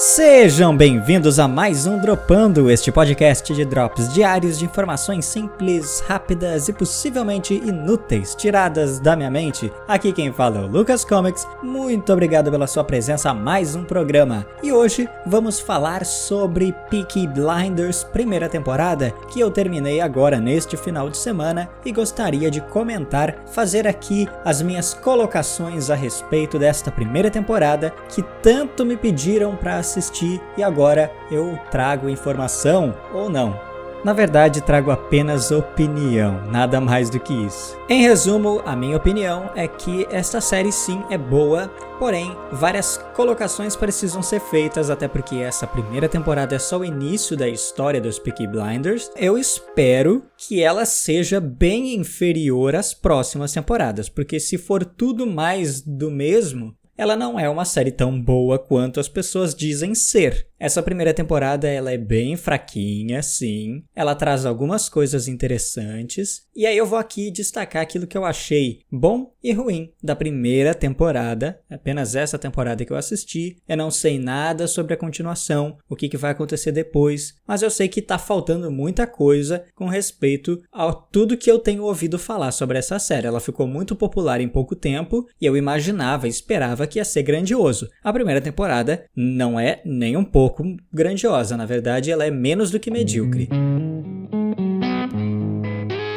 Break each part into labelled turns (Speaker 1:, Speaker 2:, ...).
Speaker 1: Sejam bem-vindos a mais um Dropando, este podcast de drops diários de informações simples, rápidas e possivelmente inúteis, tiradas da minha mente. Aqui quem fala é o Lucas Comics. Muito obrigado pela sua presença a mais um programa. E hoje vamos falar sobre Peaky Blinders primeira temporada, que eu terminei agora neste final de semana e gostaria de comentar, fazer aqui as minhas colocações a respeito desta primeira temporada que tanto me pediram para assistir e agora eu trago informação ou não. Na verdade, trago apenas opinião, nada mais do que isso. Em resumo, a minha opinião é que esta série sim é boa, porém, várias colocações precisam ser feitas, até porque essa primeira temporada é só o início da história dos Peaky Blinders. Eu espero que ela seja bem inferior às próximas temporadas, porque se for tudo mais do mesmo, ela não é uma série tão boa quanto as pessoas dizem ser. Essa primeira temporada ela é bem fraquinha, sim. Ela traz algumas coisas interessantes. E aí eu vou aqui destacar aquilo que eu achei bom e ruim da primeira temporada. Apenas essa temporada que eu assisti. Eu não sei nada sobre a continuação, o que, que vai acontecer depois. Mas eu sei que tá faltando muita coisa com respeito a tudo que eu tenho ouvido falar sobre essa série. Ela ficou muito popular em pouco tempo e eu imaginava, esperava que ia ser grandioso. A primeira temporada não é nem um pouco grandiosa, na verdade, ela é menos do que medíocre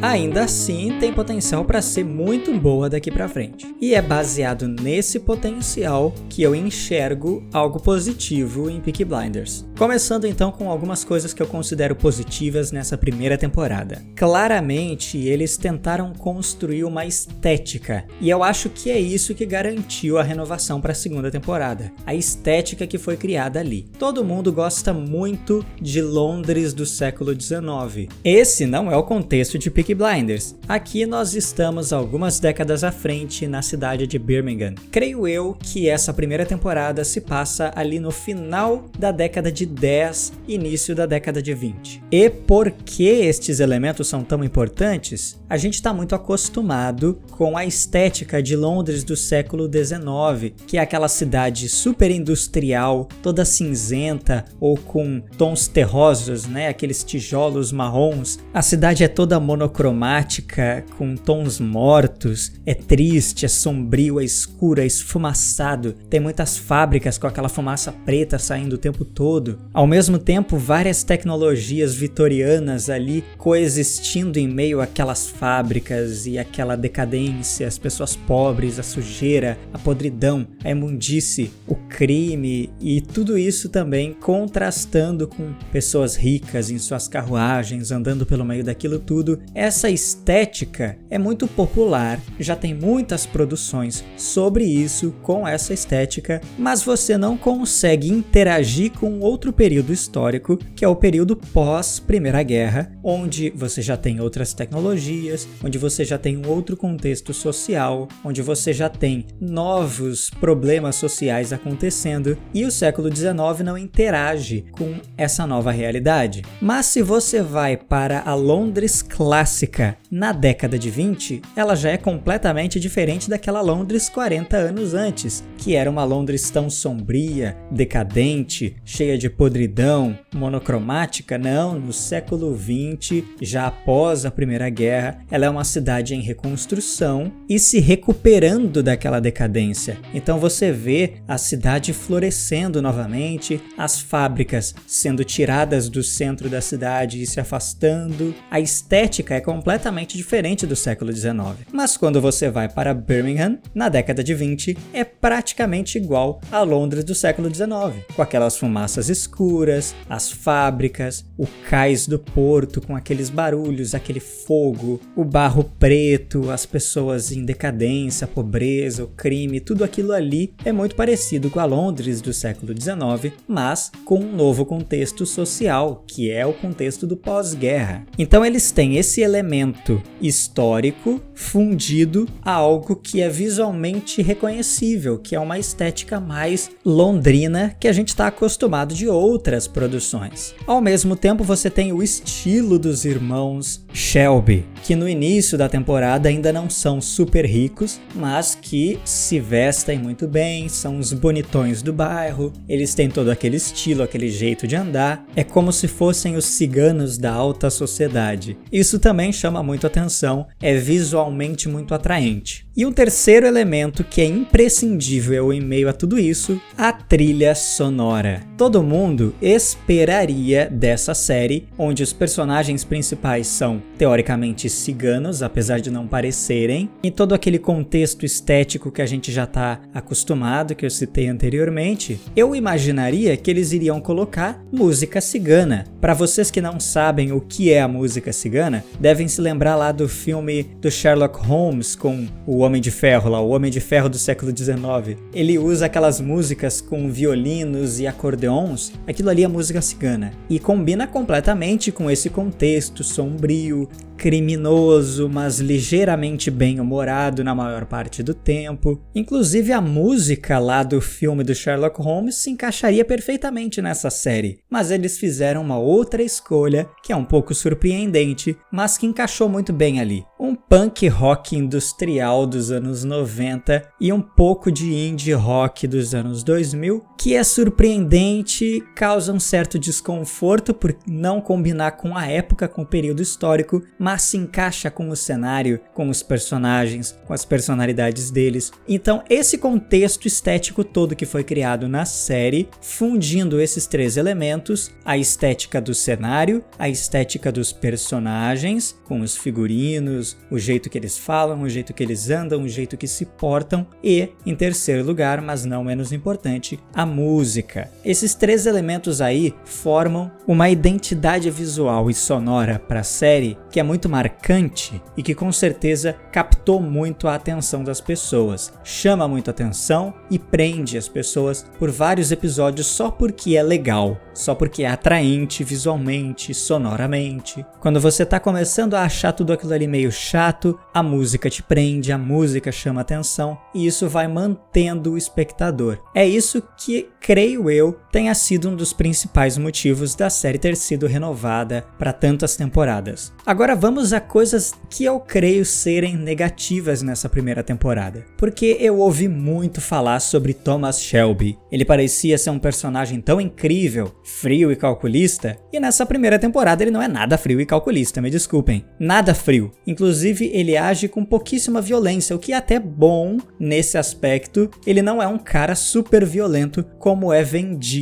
Speaker 1: ainda assim tem potencial para ser muito boa daqui para frente. E é baseado nesse potencial que eu enxergo algo positivo em Peaky Blinders. Começando então com algumas coisas que eu considero positivas nessa primeira temporada. Claramente, eles tentaram construir uma estética, e eu acho que é isso que garantiu a renovação para a segunda temporada. A estética que foi criada ali. Todo mundo gosta muito de Londres do século XIX. Esse não é o contexto de Peaky Blinders. Aqui nós estamos algumas décadas à frente na cidade de Birmingham. Creio eu que essa primeira temporada se passa ali no final da década de 10, início da década de 20. E por que estes elementos são tão importantes? A gente está muito acostumado com a estética de Londres do século 19, que é aquela cidade super industrial, toda cinzenta ou com tons terrosos, né? Aqueles tijolos marrons. A cidade é toda monocromática com tons mortos, é triste, é sombrio, é escuro, é esfumaçado. Tem muitas fábricas com aquela fumaça preta saindo o tempo todo. Ao mesmo tempo, várias tecnologias vitorianas ali coexistindo em meio àquelas fábricas e aquela decadência, as pessoas pobres, a sujeira, a podridão, a imundície, o crime e tudo isso também contrastando com pessoas ricas em suas carruagens andando pelo meio daquilo tudo. Essa estética é muito popular, já tem muitas produções sobre isso com essa estética, mas você não consegue interagir com outro período histórico, que é o período pós Primeira Guerra, onde você já tem outras tecnologias, onde você já tem um outro contexto social, onde você já tem novos problemas sociais acontecendo e o século XIX não interage com essa nova realidade. Mas se você vai para a Londres clássica na década de 20, ela já é completamente diferente daquela Londres 40 anos antes, que era uma Londres tão sombria, decadente, cheia de podridão, monocromática. Não, no século 20, já após a Primeira Guerra, ela é uma cidade em reconstrução e se recuperando daquela decadência. Então você vê a cidade florescendo novamente, as fábricas sendo tiradas do centro da cidade e se afastando, a estética é completamente diferente do século XIX. Mas quando você vai para Birmingham, na década de 20, é praticamente igual a Londres do século XIX, com aquelas fumaças escuras, as fábricas, o cais do porto com aqueles barulhos, aquele fogo, o barro preto, as pessoas em decadência, a pobreza, o crime, tudo aquilo ali é muito parecido com a Londres do século XIX, mas com um novo contexto social, que é o contexto do pós-guerra. Então eles têm esse elemento histórico fundido a algo que é visualmente reconhecível, que é uma estética mais londrina que a gente está acostumado de outras produções. Ao mesmo tempo, você tem o estilo dos irmãos Shelby, que no início da temporada ainda não são super ricos, mas que se vestem muito bem, são os bonitões do bairro, eles têm todo aquele estilo, aquele jeito de andar, é como se fossem os ciganos da alta sociedade. Isso também chama muito atenção, é visualmente muito atraente. E um terceiro elemento que é imprescindível em meio a tudo isso, a trilha sonora. Todo mundo esperaria dessa série, onde os personagens principais são teoricamente ciganos, apesar de não parecerem, em todo aquele contexto estético que a gente já está acostumado, que eu citei anteriormente, eu imaginaria que eles iriam colocar música cigana. Para vocês que não sabem o que é a música cigana, devem se lembrar lá do filme do Sherlock Holmes com o Homem de Ferro lá, o Homem de Ferro do século XIX. Ele usa aquelas músicas com violinos e acordeons, aquilo ali é música cigana. E combina completamente com esse contexto sombrio, criminoso, mas ligeiramente bem-humorado na maior parte do tempo. Inclusive a música lá do filme do Sherlock Holmes se encaixaria perfeitamente nessa série, mas eles fizeram uma outra escolha que é um pouco surpreendente, mas que encaixou muito bem ali. Um punk rock industrial dos anos 90 e um pouco de indie rock dos anos 2000, que é surpreendente, causa um certo desconforto por não combinar com a época, com o período histórico, mas se encaixa com o cenário, com os personagens, com as personalidades deles. Então, esse contexto estético todo que foi criado na série, fundindo esses três elementos, a estética do cenário, a estética dos personagens, com os figurinos, o jeito que eles falam, o jeito que eles andam, o jeito que se portam, e, em terceiro lugar, mas não menos importante, a música. Esses três elementos aí formam uma identidade visual e sonora para a série que é muito muito marcante e que com certeza captou muito a atenção das pessoas. Chama muito atenção e prende as pessoas por vários episódios só porque é legal, só porque é atraente visualmente, sonoramente. Quando você está começando a achar tudo aquilo ali meio chato, a música te prende, a música chama atenção e isso vai mantendo o espectador. É isso que, creio eu, tenha sido um dos principais motivos da série ter sido renovada para tantas temporadas. Agora vamos a coisas que eu creio serem negativas nessa primeira temporada. Porque eu ouvi muito falar sobre Thomas Shelby. Ele parecia ser um personagem tão incrível, frio e calculista, e nessa primeira temporada ele não é nada frio e calculista, me desculpem. Nada frio. Inclusive, ele age com pouquíssima violência, o que é até bom nesse aspecto. Ele não é um cara super violento como é vendido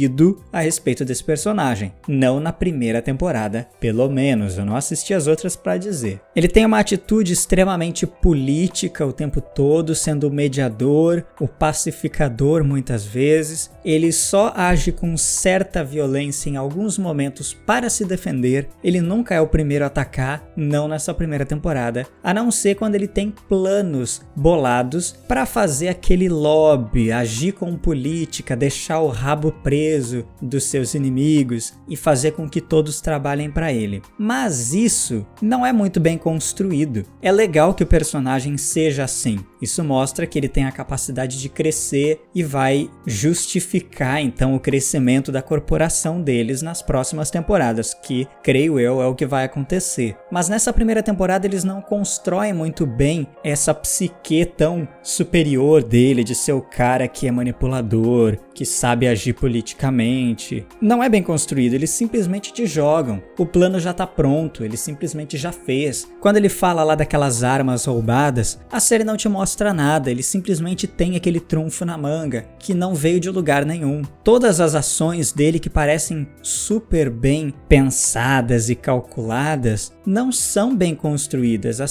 Speaker 1: a respeito desse personagem. Não na primeira temporada, pelo menos. Eu não assisti as outras para dizer. Ele tem uma atitude extremamente política o tempo todo, sendo o mediador, o pacificador muitas vezes. Ele só age com certa violência em alguns momentos para se defender. Ele nunca é o primeiro a atacar, não nessa primeira temporada, a não ser quando ele tem planos bolados para fazer aquele lobby, agir com política, deixar o rabo preso dos seus inimigos e fazer com que todos trabalhem para ele. Mas isso não não é muito bem construído. É legal que o personagem seja assim. Isso mostra que ele tem a capacidade de crescer e vai justificar então o crescimento da corporação deles nas próximas temporadas, que creio eu é o que vai acontecer. Mas nessa primeira temporada eles não constroem muito bem essa psique tão superior dele de ser o cara que é manipulador, que sabe agir politicamente. Não é bem construído, eles simplesmente te jogam. O plano já tá pronto, ele simplesmente já fez. Quando ele fala lá daquelas armas roubadas, a série não te mostra nada, ele simplesmente tem aquele trunfo na manga, que não veio de lugar nenhum. Todas as ações dele que parecem super bem pensadas e calculadas, não são bem construídas. A,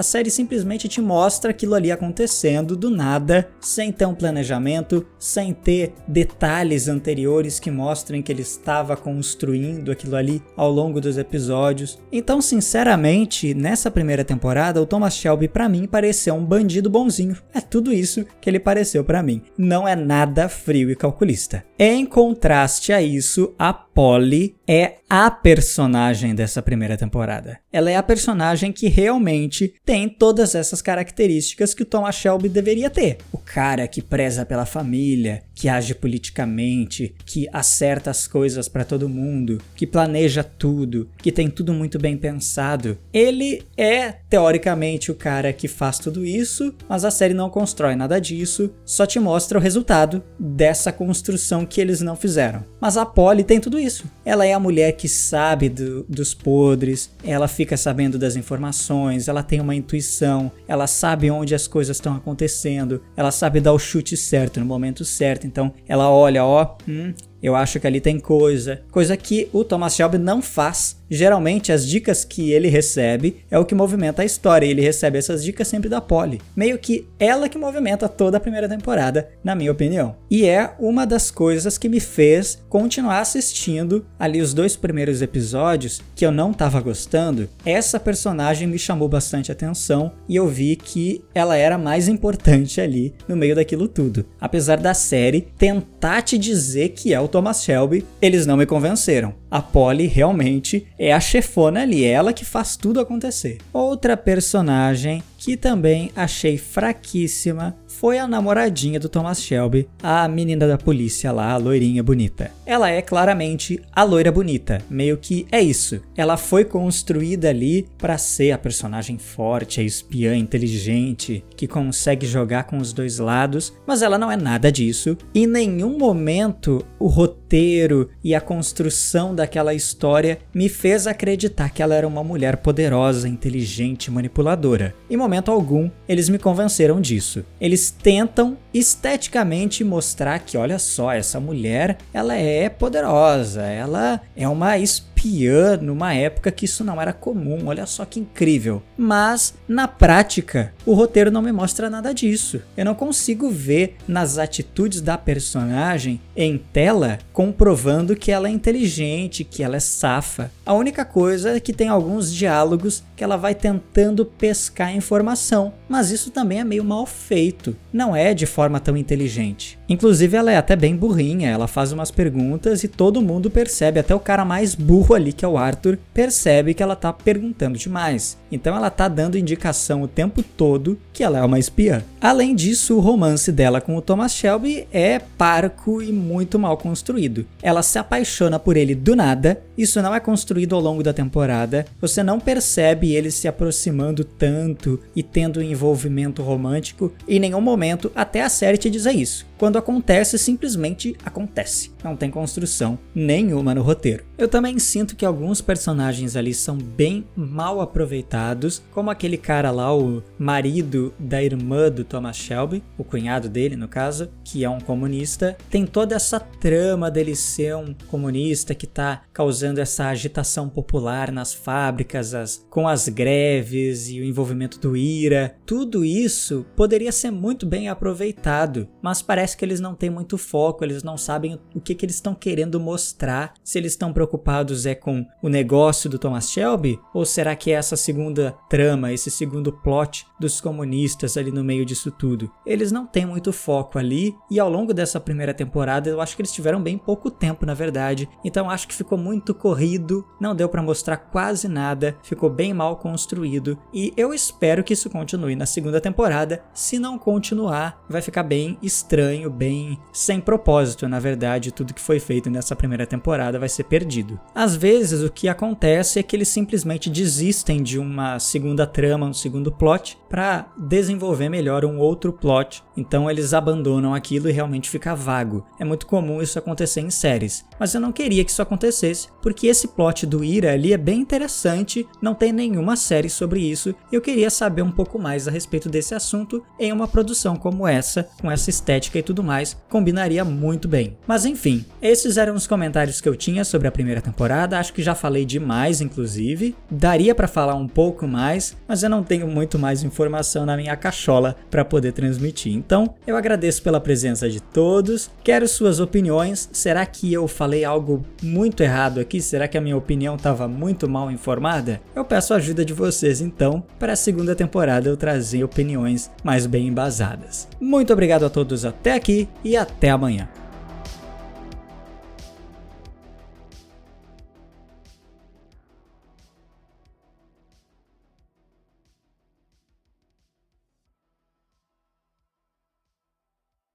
Speaker 1: a série simplesmente te mostra aquilo ali acontecendo do nada, sem ter um planejamento, sem ter detalhes anteriores que mostrem que ele estava construindo aquilo ali ao longo dos episódios. Então, sinceramente, Sinceramente, nessa primeira temporada, o Thomas Shelby para mim pareceu um bandido bonzinho. É tudo isso que ele pareceu para mim. Não é nada frio e calculista. Em contraste a isso, a Polly é a personagem dessa primeira temporada. Ela é a personagem que realmente tem todas essas características que o Thomas Shelby deveria ter. O cara que preza pela família, que age politicamente, que acerta as coisas para todo mundo, que planeja tudo, que tem tudo muito bem pensado. Ele é teoricamente o cara que faz tudo isso, mas a série não constrói nada disso, só te mostra o resultado dessa construção que eles não fizeram. Mas a Polly tem tudo isso. Ela é a mulher que sabe do, dos podres, ela fica sabendo das informações, ela tem uma intuição, ela sabe onde as coisas estão acontecendo, ela sabe dar o chute certo no momento certo. Então ela olha, ó, hum, eu acho que ali tem coisa, coisa que o Thomas Shelby não faz Geralmente, as dicas que ele recebe é o que movimenta a história, e ele recebe essas dicas sempre da Polly. Meio que ela que movimenta toda a primeira temporada, na minha opinião. E é uma das coisas que me fez continuar assistindo ali os dois primeiros episódios que eu não estava gostando. Essa personagem me chamou bastante atenção e eu vi que ela era mais importante ali no meio daquilo tudo. Apesar da série tentar te dizer que é o Thomas Shelby, eles não me convenceram. A Polly realmente é a chefona ali, é ela que faz tudo acontecer. Outra personagem que também achei fraquíssima foi a namoradinha do Thomas Shelby, a menina da polícia lá, a loirinha bonita. Ela é claramente a loira bonita, meio que é isso. Ela foi construída ali para ser a personagem forte, a espiã inteligente, que consegue jogar com os dois lados, mas ela não é nada disso. Em nenhum momento o roteiro e a construção daquela história me fez acreditar que ela era uma mulher poderosa, inteligente, manipuladora. Em momento algum eles me convenceram disso. Eles tentam esteticamente mostrar que, olha só, essa mulher, ela é poderosa, ela é uma espiã numa época que isso não era comum. Olha só que incrível. Mas na prática, o roteiro não me mostra nada disso. Eu não consigo ver nas atitudes da personagem em tela comprovando que ela é inteligente, que ela é safa. A única coisa é que tem alguns diálogos que ela vai tentando pescar informação, mas isso também é meio mal feito. Não é de forma tão inteligente. Inclusive, ela é até bem burrinha, ela faz umas perguntas e todo mundo percebe, até o cara mais burro ali, que é o Arthur, percebe que ela tá perguntando demais. Então ela tá dando indicação o tempo todo que ela é uma espiã. Além disso, o romance dela com o Thomas Shelby é parco e muito mal construído. Ela se apaixona por ele do nada, isso não é construído ao longo da temporada, você não percebe ele se aproximando tanto e tendo um envolvimento romântico em nenhum momento até a série te dizer isso. Quando acontece, simplesmente acontece. Não tem construção nenhuma no roteiro. Eu também sinto que alguns personagens ali são bem mal aproveitados, como aquele cara lá, o marido da irmã do Thomas Shelby, o cunhado dele no caso, que é um comunista. Tem toda essa trama dele ser um comunista que tá causando essa agitação popular nas fábricas, as, com as greves e o envolvimento do IRA. Tudo isso poderia ser muito bem aproveitado, mas parece que eles não têm muito foco, eles não sabem o que, que eles estão querendo mostrar. Se eles estão preocupados é com o negócio do Thomas Shelby, ou será que é essa segunda trama, esse segundo plot dos comunistas ali no meio disso tudo? Eles não têm muito foco ali, e ao longo dessa primeira temporada eu acho que eles tiveram bem pouco tempo, na verdade. Então acho que ficou muito corrido, não deu para mostrar quase nada, ficou bem mal construído, e eu espero que isso continue na segunda temporada. Se não continuar, vai ficar bem estranho bem sem propósito, na verdade, tudo que foi feito nessa primeira temporada vai ser perdido. Às vezes o que acontece é que eles simplesmente desistem de uma segunda trama, um segundo plot, para desenvolver melhor um outro plot. Então eles abandonam aquilo e realmente fica vago. É muito comum isso acontecer em séries, mas eu não queria que isso acontecesse, porque esse plot do Ira ali é bem interessante, não tem nenhuma série sobre isso. E eu queria saber um pouco mais a respeito desse assunto em uma produção como essa, com essa estética e tudo mais, combinaria muito bem. Mas enfim, esses eram os comentários que eu tinha sobre a primeira temporada. Acho que já falei demais, inclusive. Daria para falar um pouco mais, mas eu não tenho muito mais informação na minha cachola para poder transmitir. Então, eu agradeço pela presença de todos. Quero suas opiniões. Será que eu falei algo muito errado aqui? Será que a minha opinião estava muito mal informada? Eu peço a ajuda de vocês então para a segunda temporada eu trazer opiniões mais bem embasadas. Muito obrigado a todos até aqui e até amanhã.